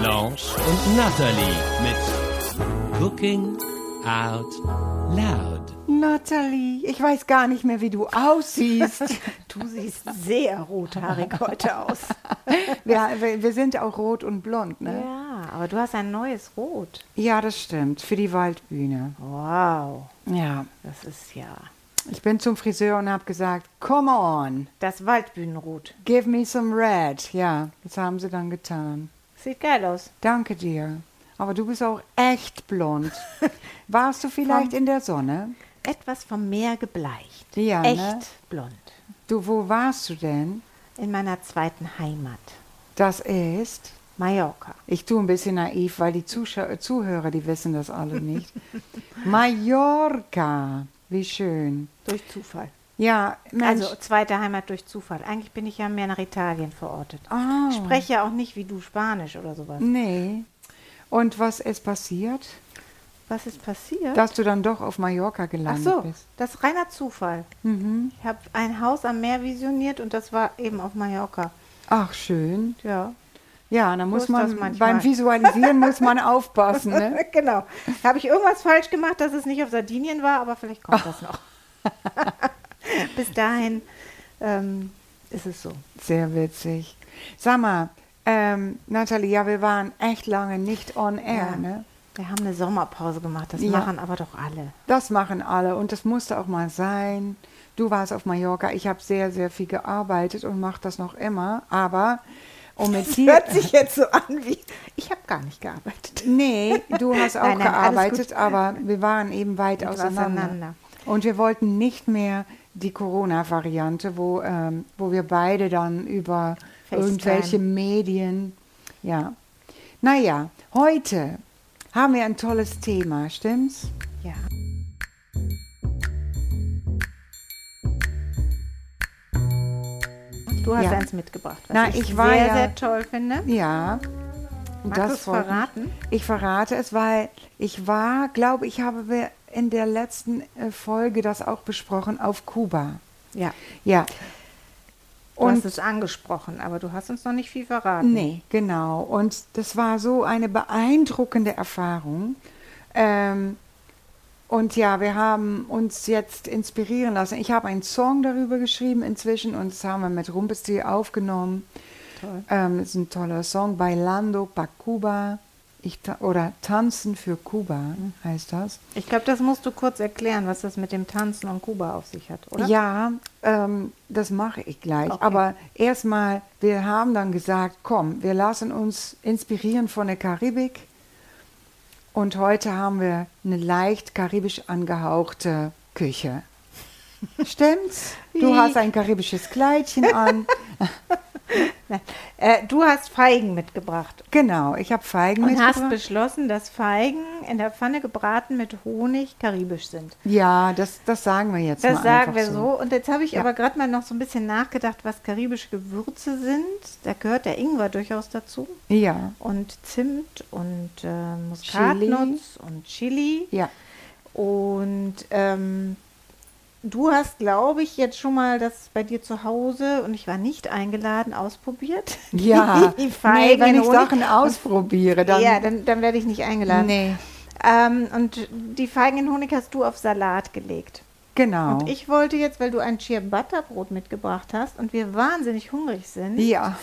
Blanche und Natalie mit Cooking Out Loud. Natalie, ich weiß gar nicht mehr, wie du aussiehst. Du siehst sehr rothaarig heute aus. wir, wir, wir sind auch rot und blond, ne? Ja, aber du hast ein neues Rot. Ja, das stimmt. Für die Waldbühne. Wow. Ja. Das ist ja. Ich bin zum Friseur und habe gesagt, come on. Das Waldbühnenrot. Give me some red. Ja, das haben sie dann getan. Sieht geil aus. Danke dir. Aber du bist auch echt blond. Warst du vielleicht Vom- in der Sonne? Etwas vom Meer gebleicht. Ja, Echt ne? blond. Du, wo warst du denn? In meiner zweiten Heimat. Das ist. Mallorca. Ich tue ein bisschen naiv, weil die Zuschau Zuhörer, die wissen das alle nicht. Mallorca. Wie schön. Durch Zufall. Ja, Mensch. Also zweite Heimat durch Zufall. Eigentlich bin ich ja mehr nach Italien verortet. ah, Ich spreche ja auch nicht wie du Spanisch oder sowas. Nee. Und was ist passiert? Was ist passiert? Dass du dann doch auf Mallorca Ach gelandet so, bist. das ist reiner Zufall. Mhm. Ich habe ein Haus am Meer visioniert und das war eben auf Mallorca. Ach, schön. Ja. Ja, da muss ist das man beim Visualisieren muss man aufpassen. Ne? genau. Habe ich irgendwas falsch gemacht, dass es nicht auf Sardinien war, aber vielleicht kommt das noch. Bis dahin ähm, ist es so. Sehr witzig. Sag mal, ähm, Nathalie, ja, wir waren echt lange nicht on air, Ja. ne? Wir haben eine Sommerpause gemacht, das Ja. machen aber doch alle. Das machen alle und das musste auch mal sein. Du warst auf Mallorca, ich habe sehr, sehr viel gearbeitet und mache das noch immer, aber um mit dir... Hört sich jetzt so an wie, ich habe gar nicht gearbeitet. Nee, du hast auch Nein, nein, gearbeitet, aber wir waren eben weit auseinander. auseinander. Und wir wollten nicht mehr die Corona-Variante, wo, ähm, wo wir beide dann über FaceTime. irgendwelche Medien, ja. Naja, heute haben wir ein tolles Thema, stimmt's? Ja. Du hast Ja. eins mitgebracht, was Na, ich, ich sehr, ja- sehr toll finde. Ja. Magst du es verraten? Ich verrate es, weil ich war, glaube ich, habe in der letzten äh, Folge das auch besprochen auf Kuba. Ja. Ja. Du Und hast es angesprochen, aber du hast uns noch nicht viel verraten. Nee, genau. Und das war so eine beeindruckende Erfahrung. Ähm, und ja, wir haben uns jetzt inspirieren lassen. Ich habe einen Song darüber geschrieben inzwischen und das haben wir mit Rumpelstil aufgenommen. Toll. Ähm, das ist ein toller Song, Bailando pa Cuba. Ich ta oder Tanzen für Kuba heißt das. Ich glaube, das musst du kurz erklären, was das mit dem Tanzen und Kuba auf sich hat, oder? Ja, ähm, das mache ich gleich. Okay. Aber erstmal, wir haben dann gesagt, komm, wir lassen uns inspirieren von der Karibik. Und heute haben wir eine leicht karibisch angehauchte Küche. Stimmt's? Du hast ein karibisches Kleidchen an. Äh, du hast Feigen mitgebracht Genau, ich habe Feigen und hast mitgebracht. beschlossen, dass Feigen in der Pfanne gebraten mit Honig karibisch sind. Ja, das, das sagen wir jetzt Das sagen wir so. Und jetzt habe ich Ja. aber gerade mal noch so ein bisschen nachgedacht, was karibische Gewürze sind. Da gehört der Ingwer durchaus dazu. Ja, Und Zimt und äh, Muskatnuss und Chili. ja. Und ähm, du hast, glaube ich, jetzt schon mal das bei dir zu Hause und ich war nicht eingeladen, ausprobiert. Ja, Die nee, Feigen wenn in ich. Sachen ausprobiere, dann... ja, dann, dann werde ich nicht eingeladen. nee, Ähm, und die Feigen in Honig hast du auf Salat gelegt. genau. Und ich wollte jetzt, weil du ein Ciabatta Brot mitgebracht hast und wir wahnsinnig hungrig sind ja,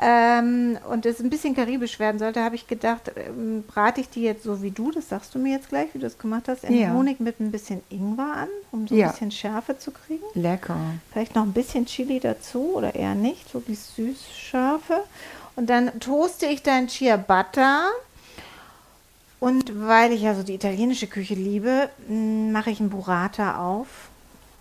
ähm, und es ein bisschen karibisch werden sollte, habe ich gedacht, ähm, brate ich die jetzt so wie du, das sagst du mir jetzt gleich, wie du das gemacht hast, in Ja. Honig mit ein bisschen Ingwer an, um so Ja. ein bisschen Schärfe zu kriegen. lecker. Vielleicht noch ein bisschen Chili dazu oder eher nicht, so wie süß-scharfe. Und dann toaste ich dein Ciabatta. Und weil ich ja so die italienische Küche liebe, mache ich einen Burrata auf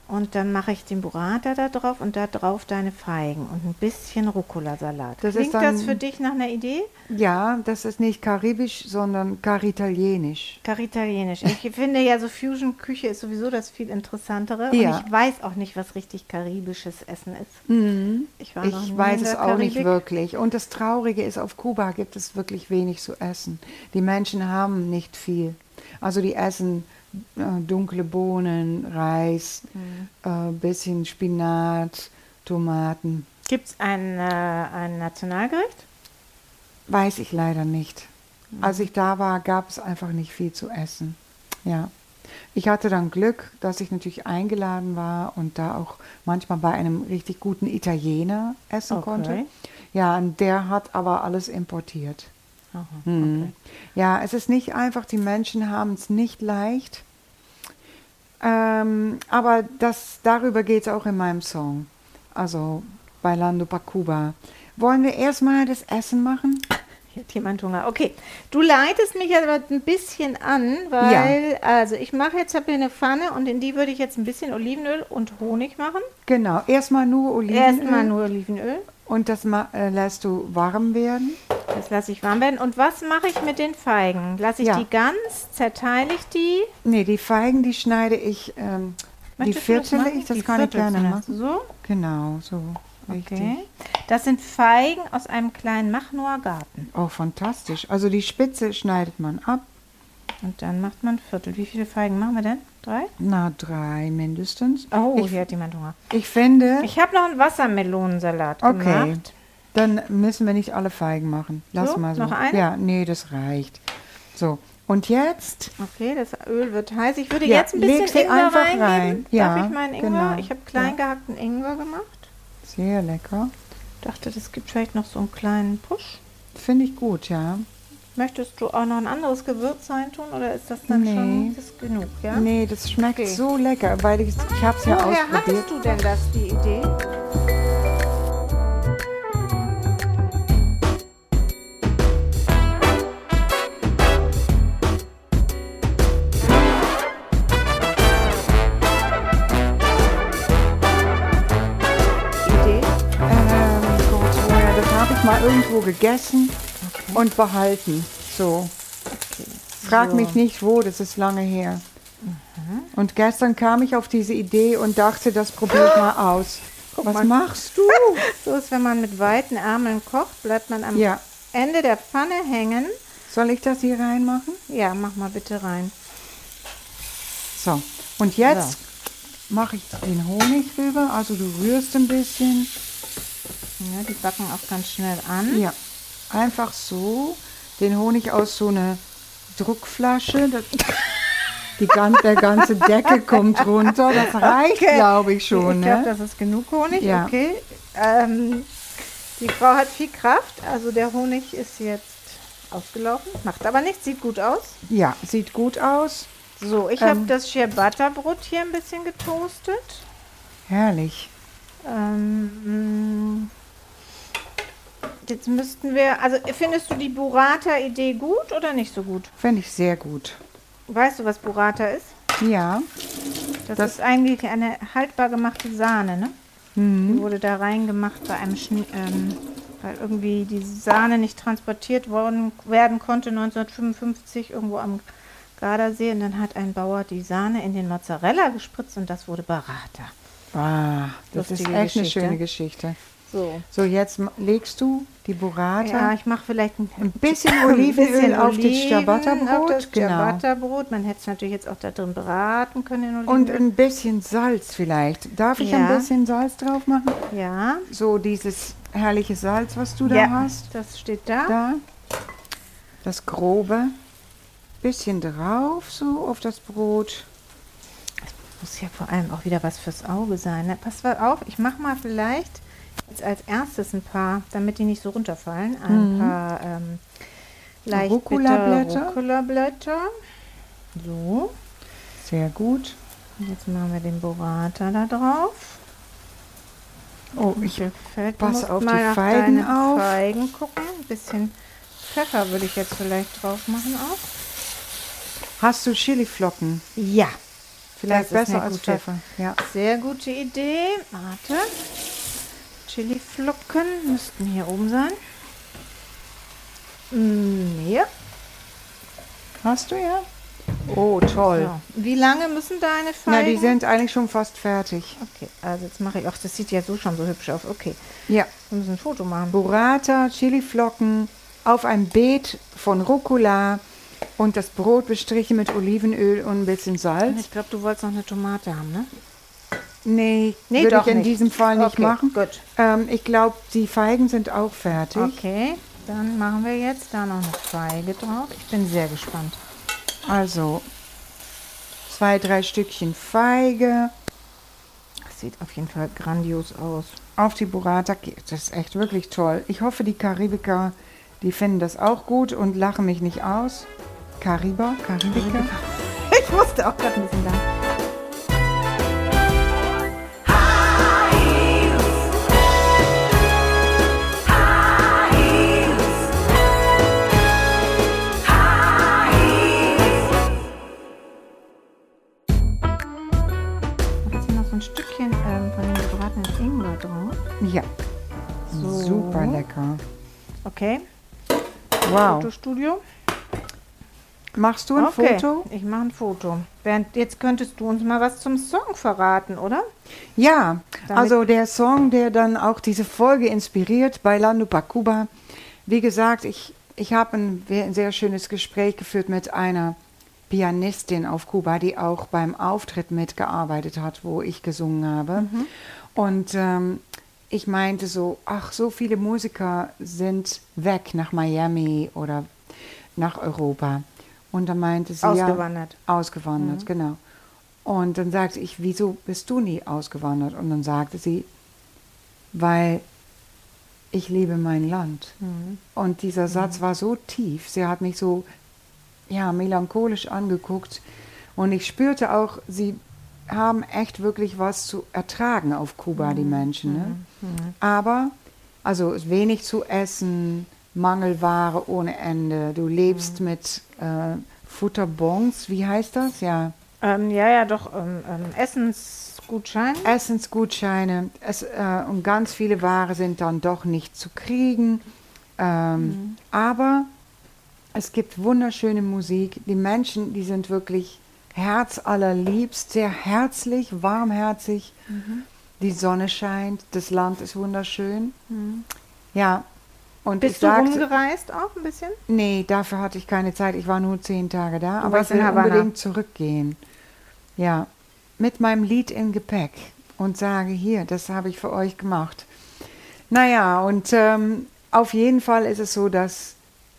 Und dann mache ich den Burrata da drauf und da drauf deine Feigen und ein bisschen Rucola-Salat. Klingt dann- das für dich nach einer Idee? Ja, das ist nicht karibisch, sondern karitalienisch. Karitalienisch. Ich finde ja, so Fusion-Küche ist sowieso das viel interessantere. Ja. Und ich weiß auch nicht, was richtig karibisches Essen ist. Ich, nie Ich in weiß es auch nicht Karibik. wirklich. Und das Traurige ist, auf Kuba gibt es wirklich wenig zu essen. Die Menschen haben nicht viel. Also die essen dunkle Bohnen, Reis, Mhm. äh, bisschen Spinat, Tomaten. Gibt es ein, äh, ein Nationalgericht? Weiß ich leider nicht. Mhm. Als ich da war, gab es einfach nicht viel zu essen. Ja. Ich hatte dann Glück, dass ich natürlich eingeladen war und da auch manchmal bei einem richtig guten Italiener essen Okay. konnte. Ja, und der hat aber alles importiert. Aha, Mhm. okay. Ja, es ist nicht einfach, die Menschen haben es nicht leicht. Ähm, aber das, darüber geht es auch in meinem Song. Also Bailando pa Cuba. Wollen wir erstmal das Essen machen? Hier hat jemand Hunger. Okay, du leitest mich aber ein bisschen an, weil, also ich mache jetzt, habe hier eine Pfanne und in die würde ich jetzt ein bisschen Olivenöl und Honig machen. Genau, erstmal nur Olivenöl. Erstmal nur Olivenöl. Und das äh, lässt du warm werden. Das lasse ich warm werden. Und was mache ich mit den Feigen? Lasse ich Ja. die ganz? Zerteile ich die? Nee, die Feigen, die schneide ich, ähm, die viertele ich, das Die kann ich viertelst gerne machen. So, Genau, so. Richtig. okay. Das sind Feigen aus einem kleinen Machnoer Garten. Oh, fantastisch. Also die Spitze schneidet man ab. Und dann macht man ein Viertel. Wie viele Feigen machen wir denn? Drei? Na, drei mindestens. Oh, ich, hier hat jemand Hunger. ich finde, Ich habe noch einen Wassermelonensalat okay, gemacht. dann müssen wir nicht alle Feigen machen. Lass So, mal so. noch eine? Ja, nee, das reicht. So, und jetzt, Okay, das Öl wird heiß. Ich würde Ja, jetzt ein bisschen Ingwer einfach reingeben. rein. Ja, Darf ich meinen Ingwer? genau. Ich habe klein Ja. gehackten Ingwer gemacht. sehr lecker. Dachte, das gibt vielleicht noch so einen kleinen Push. Finde ich gut, ja. Möchtest du auch noch ein anderes Gewürz reintun oder ist das dann Nee. schon das genug, ja? Nee, das schmeckt Okay. so lecker, weil ich, ich habe es ja Woher ausprobiert. hattest du denn das, die Idee? Idee? Ähm, Gott, woher, das habe ich mal irgendwo gegessen und behalten. So. Frag So. mich nicht wo, das ist lange her. Und gestern kam ich auf diese Idee und dachte, das probiere ich mal aus. Was mal. machst du? So ist, wenn man mit weiten Ärmeln kocht, bleibt man am Ja. Ende der Pfanne hängen. Soll ich das hier reinmachen? Ja, mach mal bitte rein. So. Und jetzt mache ich den Honig rüber. Also du rührst ein bisschen. Ja, die backen auch ganz schnell an. Ja. Einfach so. Den Honig aus so einer Druckflasche. Die gan der ganze Deckel kommt runter. Das reicht, Okay. glaube ich schon. ich glaube, Ne? das ist genug Honig. Ja. Okay. Ähm, die Frau hat viel Kraft, also der Honig ist jetzt ausgelaufen. Macht aber nichts, sieht gut aus. Ja, sieht gut aus. So, ich Ähm. habe das Ciabatta-Brot hier ein bisschen getoastet. Herrlich. Ähm, jetzt müssten wir, also findest du die Burrata-Idee gut oder nicht so gut? Finde ich sehr gut. Weißt du, was Burrata ist? Ja. Das, Das- ist eigentlich eine haltbar gemachte Sahne, ne? Mhm. Die wurde da reingemacht bei einem Schn ähm, weil irgendwie die Sahne nicht transportiert worden werden konnte 1955 irgendwo am Gardasee und dann hat ein Bauer die Sahne in den Mozzarella gespritzt und das wurde Burrata. Ah, das ist Lustige echt Geschichte. eine schöne Geschichte. So. So, jetzt legst du die Burrata. Ja, ich mache vielleicht ein, Ein bisschen Olivenöl auf das Oliven Ciabatta-Brot, Auf das genau. Ciabatta-Brot. Man hätte es natürlich jetzt auch da drin braten können Und ein bisschen Salz vielleicht. Darf ich Ja. ein bisschen Salz drauf machen? ja, So dieses herrliche Salz, was du da ja, hast. das steht da. Da. Das grobe. Bisschen drauf, so auf das Brot. Muss ja vor allem auch wieder was fürs Auge sein. Ne? Pass mal auf, ich mache mal vielleicht jetzt als erstes ein paar, damit die nicht so runterfallen, ein paar ähm, leicht Rucola-Blätter. Rucola-Blätter. So, Sehr gut. jetzt machen wir den Burrata da drauf. Oh, ich Gefällt. pass auf die mal nach Feigen auf. Feigen gucken. Ein bisschen Pfeffer würde ich jetzt vielleicht drauf machen auch. Hast du Chiliflocken? Ja. Vielleicht besser als Pfeffer. Ja. Sehr gute Idee. Warte. Chiliflocken müssten hier oben sein. Mm, Hier. Hast du ja? Oh, toll. So. Wie lange müssen deine Na, Feigen? die sind eigentlich schon fast fertig. Okay, also jetzt mache ich. Ach, das sieht ja so schon so hübsch aus. Okay, Ja. wir müssen ein Foto machen. Burrata, Chiliflocken auf ein Beet von Rucola und das Brot bestrichen mit Olivenöl und ein bisschen Salz. Ich glaube, du wolltest noch eine Tomate haben, ne? Nee, Nee, würde ich in nicht. diesem Fall nicht Okay, machen. gut. Ähm, ich glaube, die Feigen sind auch fertig. Okay, dann machen wir jetzt da noch eine Feige drauf. Ich bin sehr gespannt. Also zwei, drei Stückchen Feige Das sieht auf jeden Fall grandios aus. auf die Burrata. Das ist echt wirklich toll. Ich hoffe, die Karibiker, die finden das auch gut und lachen mich nicht aus. Kariber, Karibiker. Ich musste auch gerade ein bisschen lachen. Okay, Wow. Fotostudio. Machst du ein okay, Foto? ich mache ein Foto. Bernd, jetzt könntest du uns mal was zum Song verraten, oder? Ja, Damit- also der Song, der dann auch diese Folge inspiriert, Bailando pa Cuba. Wie gesagt, ich, ich habe ein, ein sehr schönes Gespräch geführt mit einer Pianistin auf Kuba, die auch beim Auftritt mitgearbeitet hat, wo ich gesungen habe. Und ähm, ich meinte so, ach, so viele Musiker sind weg nach Miami oder nach Europa. Und dann meinte sie, Ausgewandert. ja, ausgewandert, genau. Und dann sagte ich, wieso bist du nie ausgewandert? Und dann sagte sie, weil ich liebe mein Land. Und dieser Satz war so tief, sie hat mich so ja, melancholisch angeguckt. Und ich spürte auch, sie haben echt wirklich was zu ertragen auf Kuba, die Menschen. Ne? Aber, also wenig zu essen, Mangelware ohne Ende. Du lebst mit äh, Futterbons, wie heißt das? Ja, Ähm, ja, ja, doch, ähm, ähm, Essensgutschein. Essensgutscheine es, äh, und ganz viele Ware sind dann doch nicht zu kriegen. Ähm, Aber es gibt wunderschöne Musik. Die Menschen, die sind wirklich herzallerliebst, sehr herzlich, warmherzig. Die Sonne scheint, das Land ist wunderschön. Ja, und Bist ich du sagte, rumgereist auch ein bisschen? Nee, dafür hatte ich keine Zeit. Ich war nur zehn Tage da. Du aber ich will unbedingt zurückgehen. Ja, mit meinem Lied im Gepäck und sage, hier, das habe ich für euch gemacht. Naja, und ähm, auf jeden Fall ist es so, dass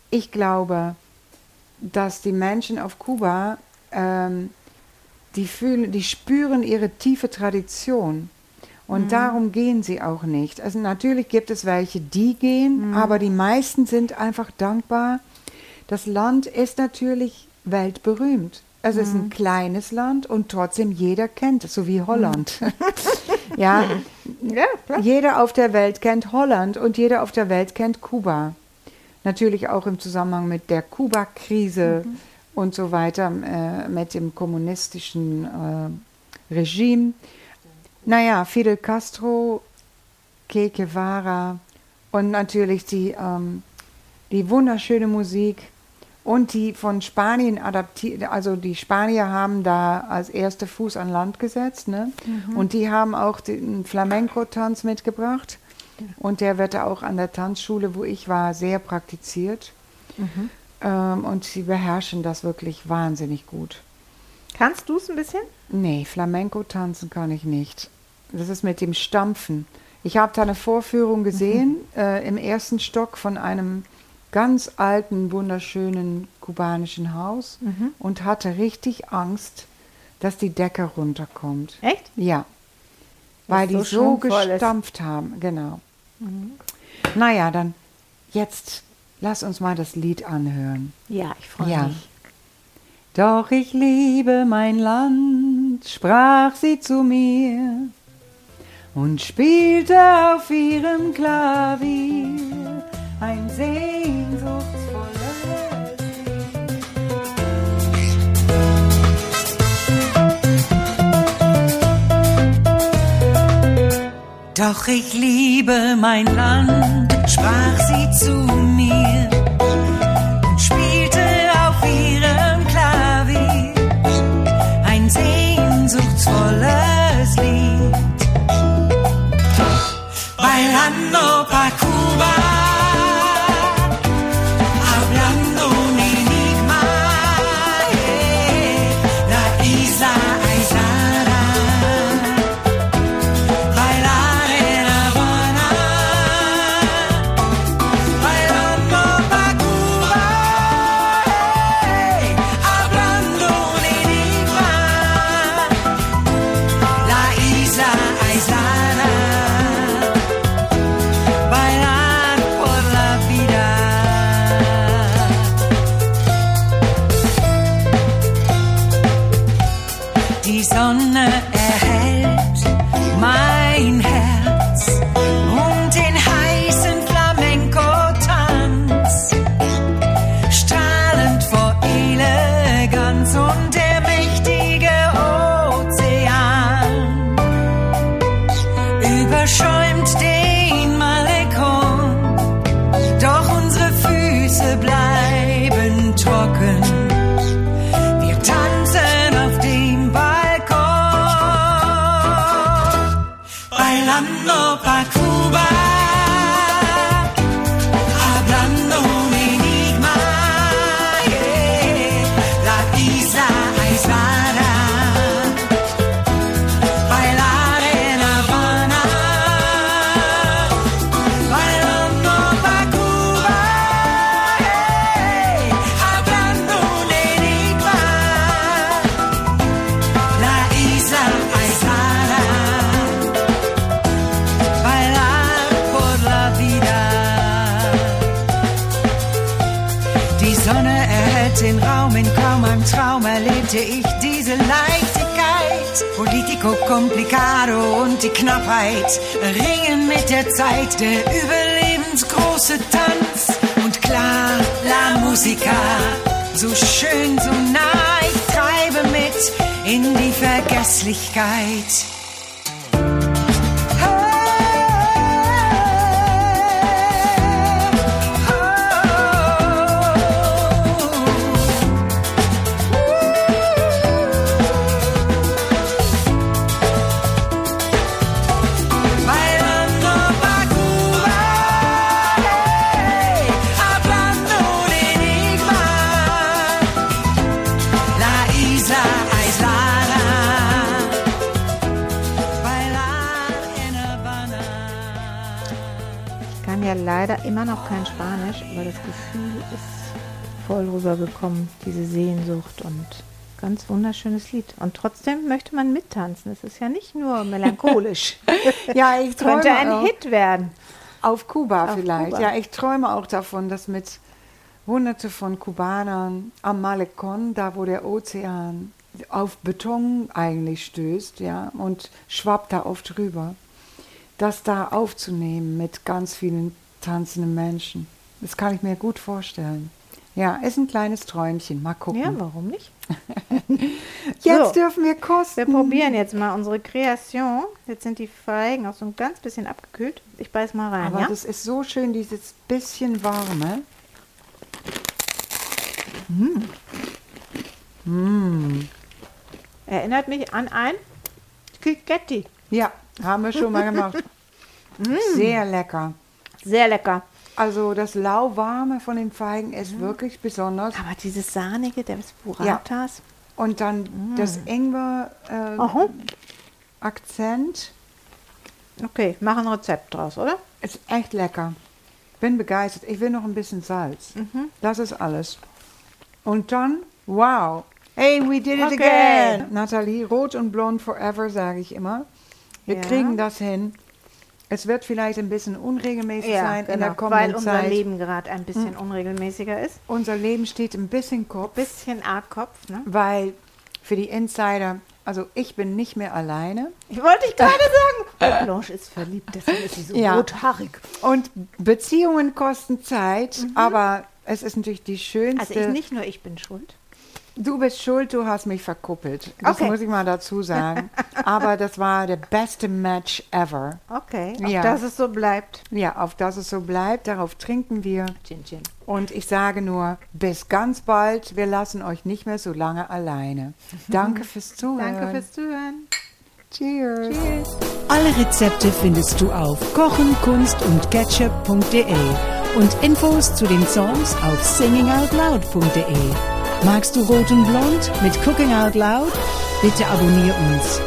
ich glaube, dass die Menschen auf Kuba, ähm, die, fühlen, die spüren ihre tiefe Tradition. Und darum gehen sie auch nicht. Also natürlich gibt es welche, die gehen, aber die meisten sind einfach dankbar. Das Land ist natürlich weltberühmt. Es ist ein kleines Land und trotzdem jeder kennt es, so wie Holland. ja, Ja, klar. jeder auf der Welt kennt Holland und jeder auf der Welt kennt Kuba. Natürlich auch im Zusammenhang mit der Kuba-Krise und so weiter, äh, mit dem kommunistischen äh, Regime. Naja, Fidel Castro, Che Guevara und natürlich die, ähm, die wunderschöne Musik und die von Spanien adaptiert, also die Spanier haben da als erster Fuß an Land gesetzt, ne? Und die haben auch den Flamenco-Tanz mitgebracht. Und der wird auch an der Tanzschule, wo ich war, sehr praktiziert. Ähm, und sie beherrschen das wirklich wahnsinnig gut. Kannst du es ein bisschen? Nee, Flamenco tanzen kann ich nicht. Das ist mit dem Stampfen. Ich habe da eine Vorführung gesehen äh, im ersten Stock von einem ganz alten, wunderschönen kubanischen Haus und hatte richtig Angst, dass die Decke runterkommt. Echt? Ja, weil so die so schwungvoll ist. gestampft haben, genau. Naja, dann jetzt Lass uns mal das Lied anhören. Ja, ich freue ja. mich. Doch ich liebe mein Land, sprach sie zu mir und spielte auf ihrem Klavier ein sehnsuchtsvolles. Lied. Doch ich liebe mein Land, sprach sie zu mir. Erlebte ich diese Leichtigkeit. Politico complicado und die Knappheit ringen mit der Zeit, der überlebensgroße Tanz. Und klar, la musica, so schön, so nah, ich treibe mit in die Vergesslichkeit. Kann ja leider immer noch kein Spanisch, aber das Gefühl ist voll rübergekommen, diese Sehnsucht und ganz wunderschönes Lied. Und trotzdem möchte man mittanzen. Es ist ja nicht nur melancholisch. Ja, ich Es könnte träume ein auch. Hit werden. Auf Kuba Auf vielleicht. Kuba. Ja, ich träume auch davon, dass mit Hunderte von Kubanern am Malecon, da wo der Ozean auf Beton eigentlich stößt, ja, und schwappt da oft rüber, das da aufzunehmen mit ganz vielen tanzenden Menschen. Das kann ich mir gut vorstellen. Ja, ist ein kleines Träumchen. Mal gucken. Ja, warum nicht? Jetzt So. dürfen wir kosten. Wir probieren jetzt mal unsere Kreation. Jetzt sind die Feigen auch so ein ganz bisschen abgekühlt. Ich beiß mal rein, Aber ja? das ist so schön, dieses bisschen warme. Erinnert mich an ein Kiketti. Ja, haben wir schon mal gemacht. Sehr lecker. Sehr lecker. Also das lauwarme von den Feigen ist wirklich besonders. Aber dieses sahnige des Buratas. Und dann das Aha. Ingwer-Akzent Okay, mach ein Rezept draus, oder? ist echt lecker. Bin begeistert. Ich will noch ein bisschen Salz. Das ist alles. Und dann, wow. Hey, we did it Okay. again. Nathalie, rot und blond forever, sage ich immer. Wir Ja. kriegen das hin. Es wird vielleicht ein bisschen unregelmäßig sein in der genau, kommenden weil unser Zeit. Leben gerade ein bisschen unregelmäßiger ist. Unser Leben steht ein bisschen Kopf, Bisschen arg Kopf, ne? weil für die Insider, also ich bin nicht mehr alleine Ich wollte ich gerade sagen. Blanche ist verliebt, deswegen ist sie so Ja. rothaarig. und Beziehungen kosten Zeit, aber es ist natürlich die schönste. Also ich nicht nur ich bin schuld. Du bist schuld, du hast mich verkuppelt. Das Okay. muss ich mal dazu sagen. Aber das war der beste Match ever. Okay, auf Ja. dass es so bleibt. Ja, auf dass es so bleibt, darauf trinken wir. Chin Chin. Und ich sage nur, bis ganz bald. Wir lassen euch nicht mehr so lange alleine. Danke fürs Zuhören. Danke fürs Zuhören. Cheers. Alle Rezepte findest du auf kochenkunst und ketchup.de und Infos zu den Songs auf singingoutloud.de. Magst du Rot und Blond mit Cooking Out Loud? Bitte abonnier uns.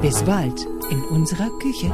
Bis bald in unserer Küche.